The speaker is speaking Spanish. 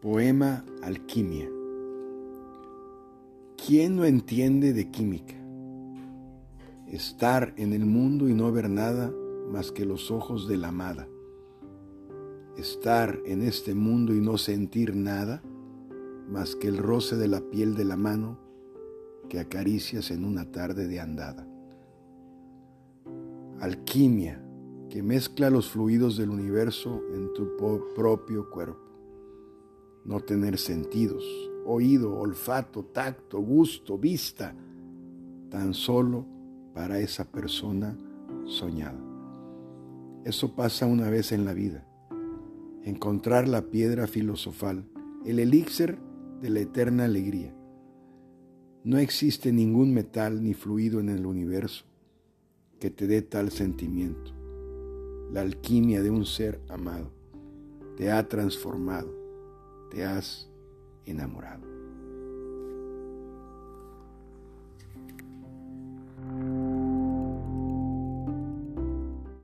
Poema Alquimia. ¿Quién no entiende de química? Estar en el mundo y no ver nada más que los ojos de la amada. Estar en este mundo y no sentir nada más que el roce de la piel de la mano que acaricias en una tarde de andada. Alquimia que mezcla los fluidos del universo en tu propio cuerpo no tener sentidos, oído, olfato, tacto, gusto, vista, tan solo para esa persona soñada. Eso pasa una vez en la vida. Encontrar la piedra filosofal, el elixir de la eterna alegría. No existe ningún metal ni fluido en el universo que te dé tal sentimiento. La alquimia de un ser amado te ha transformado te has enamorado.